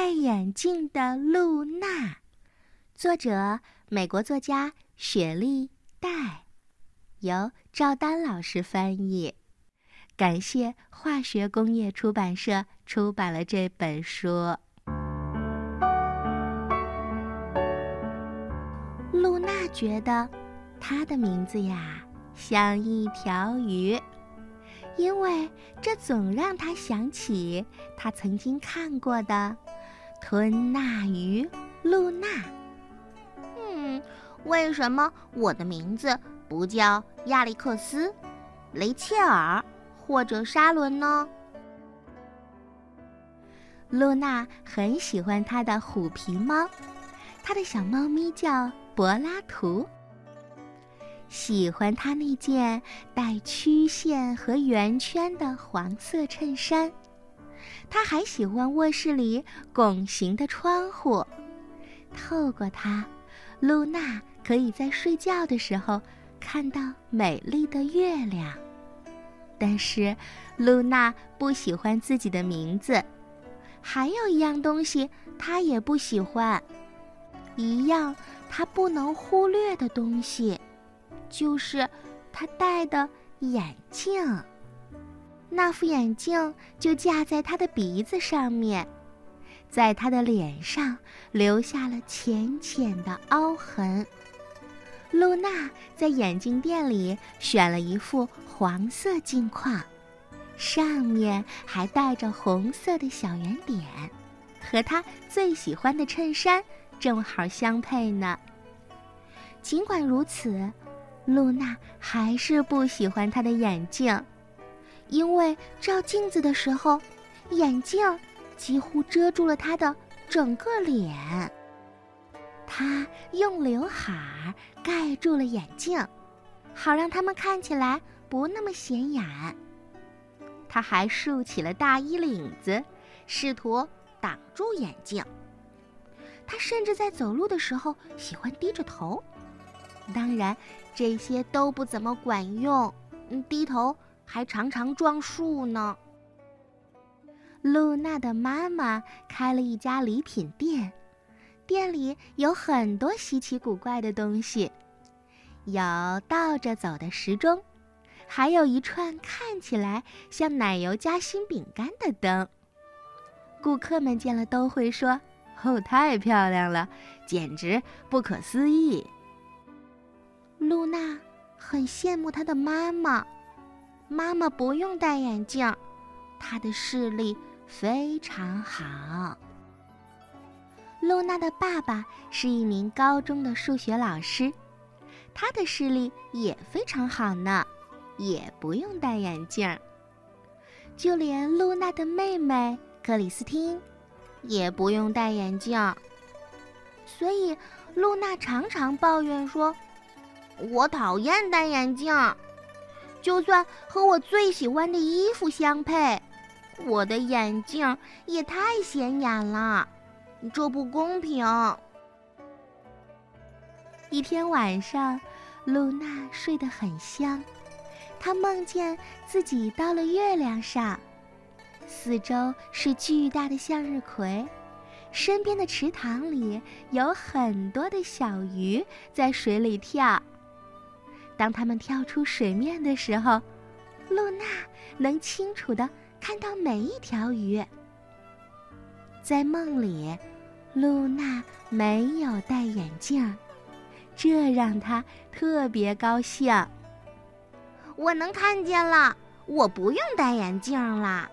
戴眼镜的露娜，作者美国作家雪莉·戴，由赵丹老师翻译。感谢化学工业出版社出版了这本书。露娜觉得，她的名字呀像一条鱼。因为这总让他想起他曾经看过的吞纳鱼露娜。嗯，为什么我的名字不叫亚历克斯、雷切尔或者沙伦呢？露娜很喜欢她的虎皮猫，她的小猫咪叫柏拉图。喜欢她那件带曲线和圆圈的黄色衬衫，他还喜欢卧室里拱形的窗户，透过它，露娜可以在睡觉的时候看到美丽的月亮。但是，露娜不喜欢自己的名字，还有一样东西她也不喜欢，一样她不能忽略的东西。就是她戴的眼镜，那副眼镜就架在他的鼻子上面，在他的脸上留下了浅浅的凹痕。露娜在眼镜店里选了一副黄色镜框，上面还带着红色的小圆点，和她最喜欢的衬衫正好相配呢。尽管如此。露娜还是不喜欢她的眼镜，因为照镜子的时候，眼镜几乎遮住了他的整个脸。他用刘海儿盖住了眼镜，好让它们看起来不那么显眼。他还竖起了大衣领子，试图挡住眼镜。他甚至在走路的时候喜欢低着头。当然，这些都不怎么管用。低头还常常撞树呢。露娜的妈妈开了一家礼品店，店里有很多稀奇古怪的东西，有倒着走的时钟，还有一串看起来像奶油夹心饼干的灯。顾客们见了都会说：“哦，太漂亮了，简直不可思议。”露娜很羡慕她的妈妈，妈妈不用戴眼镜，她的视力非常好。露娜的爸爸是一名高中的数学老师，他的视力也非常好呢，也不用戴眼镜。就连露娜的妹妹克里斯汀，也不用戴眼镜。所以，露娜常常抱怨说。我讨厌戴眼镜，就算和我最喜欢的衣服相配，我的眼镜也太显眼了，这不公平。一天晚上，露娜睡得很香，她梦见自己到了月亮上，四周是巨大的向日葵，身边的池塘里有很多的小鱼在水里跳。当他们跳出水面的时候，露娜能清楚的看到每一条鱼。在梦里，露娜没有戴眼镜，这让她特别高兴。我能看见了，我不用戴眼镜了。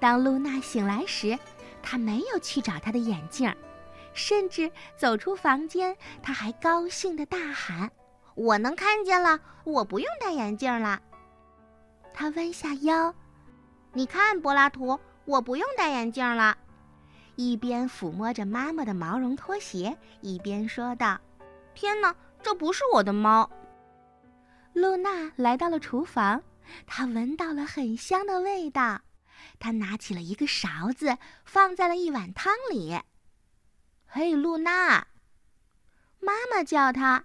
当露娜醒来时，她没有去找她的眼镜，甚至走出房间，她还高兴的大喊。我能看见了，我不用戴眼镜了。他弯下腰，你看，柏拉图，我不用戴眼镜了。一边抚摸着妈妈的毛绒拖鞋，一边说道：“天哪，这不是我的猫。”露娜来到了厨房，她闻到了很香的味道。她拿起了一个勺子，放在了一碗汤里。“嘿，露娜！”妈妈叫她。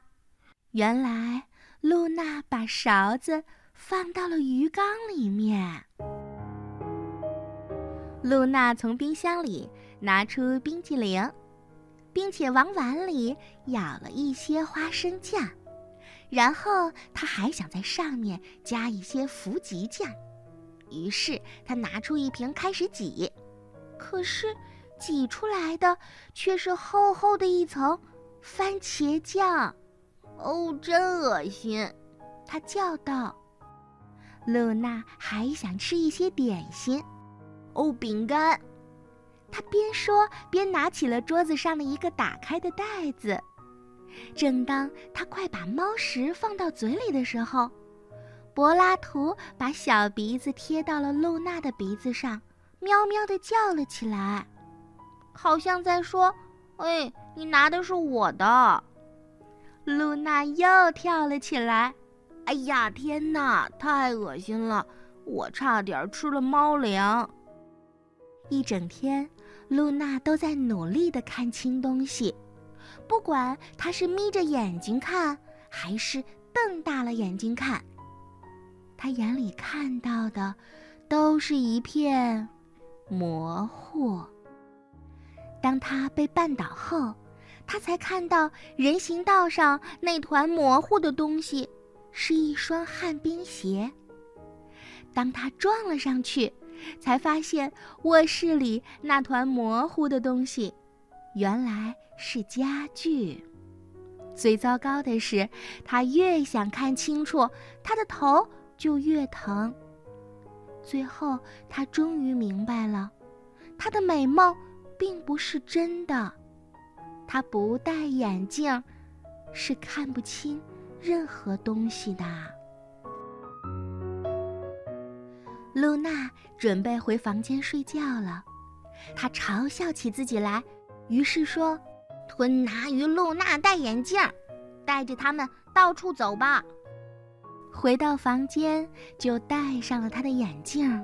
原来，露娜把勺子放到了鱼缸里面。露娜从冰箱里拿出冰激凌，并且往碗里舀了一些花生酱，然后她还想在上面加一些福吉酱，于是她拿出一瓶开始挤，可是挤出来的却是厚厚的一层番茄酱，哦，真恶心！他叫道。露娜还想吃一些点心，哦，饼干。她边说边拿起了桌子上的一个打开的袋子。正当她快把猫食放到嘴里的时候，柏拉图把小鼻子贴到了露娜的鼻子上，喵喵地叫了起来，好像在说：“哎，你拿的是我的。”露娜又跳了起来。哎呀，天哪，太恶心了！我差点吃了猫粮。一整天，露娜都在努力的看清东西，不管她是眯着眼睛看，还是瞪大了眼睛看，她眼里看到的都是一片模糊。当她被绊倒后，他才看到人行道上那团模糊的东西。是一双旱冰鞋。当他撞了上去，才发现卧室里那团模糊的东西，原来是家具。最糟糕的是，他越想看清楚，他的头就越疼。最后，他终于明白了，他的美梦并不是真的。他不戴眼镜，是看不清。任何东西的。露娜准备回房间睡觉了，她嘲笑起自己来，于是说：“吞拿鱼露娜戴眼镜，带着他们到处走吧。”回到房间就戴上了他的眼镜。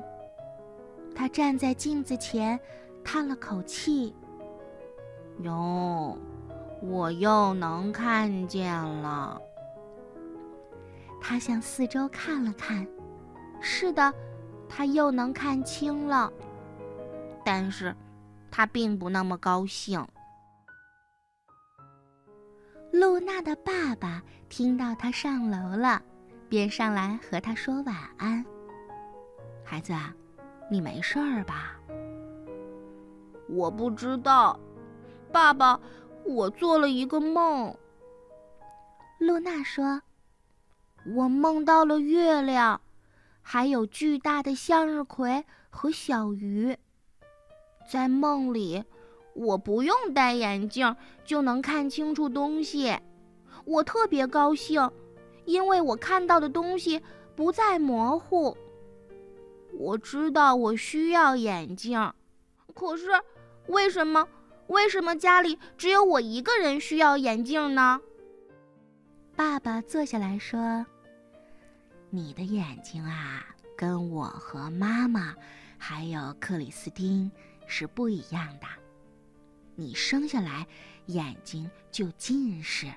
他站在镜子前，叹了口气：“哟，我又能看见了。”他向四周看了看，是的，他又能看清了。但是，他并不那么高兴。露娜的爸爸听到他上楼了，便上来和他说晚安。孩子，你没事儿吧？我不知道，爸爸，我做了一个梦。露娜说。我梦到了月亮，还有巨大的向日葵和小鱼。在梦里，我不用戴眼镜就能看清楚东西，我特别高兴，因为我看到的东西不再模糊。我知道我需要眼镜，可是为什么？为什么家里只有我一个人需要眼镜呢？爸爸坐下来说。你的眼睛啊，跟我和妈妈，还有克里斯汀是不一样的。你生下来眼睛就近视，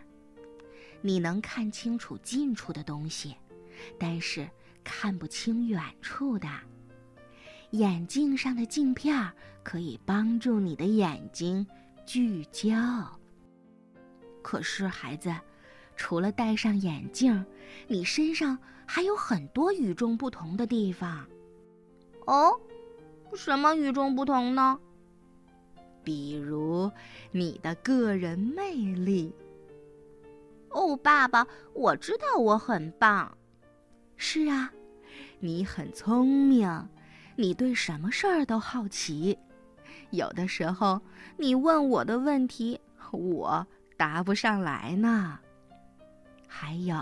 你能看清楚近处的东西，但是看不清远处的。眼镜上的镜片可以帮助你的眼睛聚焦。可是孩子。除了戴上眼镜，你身上还有很多与众不同的地方。哦，什么与众不同呢？比如你的个人魅力。哦，爸爸，我知道我很棒。是啊，你很聪明，你对什么事儿都好奇。有的时候你问我的问题，我答不上来呢。还有，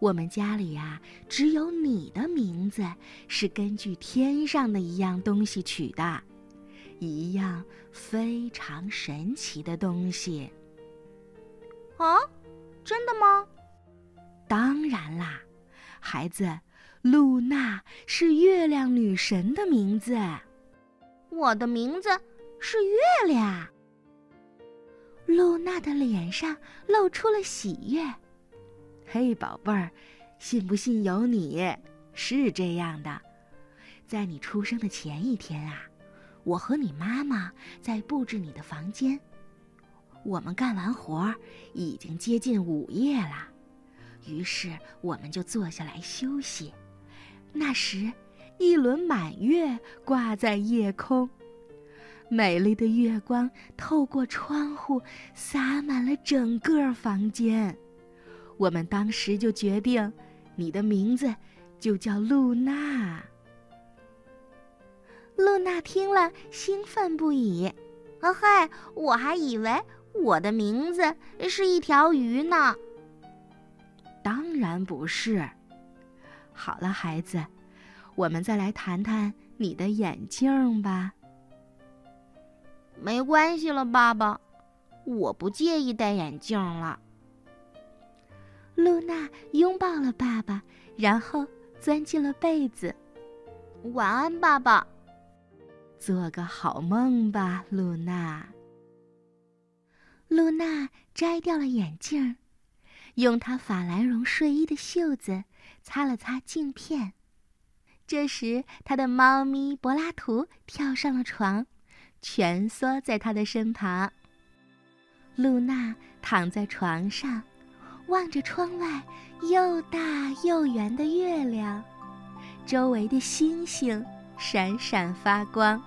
我们家里呀，只有你的名字是根据天上的一样东西取的，一样非常神奇的东西。啊，真的吗？当然啦，孩子，露娜是月亮女神的名字。我的名字是月亮。露娜的脸上露出了喜悦。嘿，宝贝儿，信不信由你。是这样的，在你出生的前一天啊，我和你妈妈在布置你的房间。我们干完活儿已经接近午夜了，于是我们就坐下来休息。那时，一轮满月挂在夜空，美丽的月光透过窗户洒满了整个房间。我们当时就决定，你的名字就叫露娜。露娜听了，兴奋不已。啊嘿，我还以为我的名字是一条鱼呢。当然不是。好了，孩子，我们再来谈谈你的眼镜吧。没关系了，爸爸，我不介意戴眼镜了。露娜拥抱了爸爸，然后钻进了被子。晚安，爸爸。做个好梦吧，露娜。露娜摘掉了眼镜，用她法兰绒睡衣的袖子擦了擦镜片。这时，他的猫咪柏拉图跳上了床，蜷缩在他的身旁。露娜躺在床上，望着窗外又大又圆的月亮，周围的星星闪闪发光。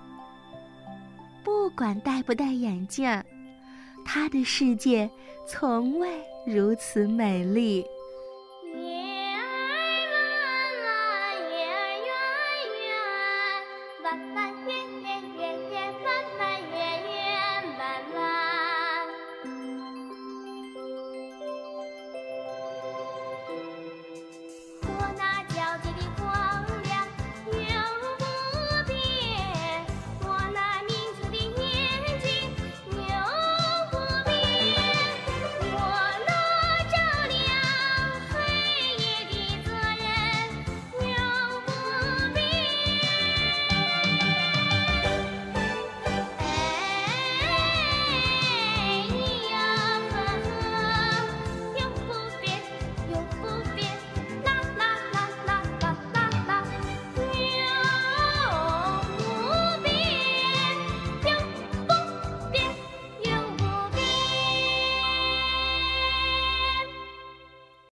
不管戴不戴眼镜，他的世界从未如此美丽。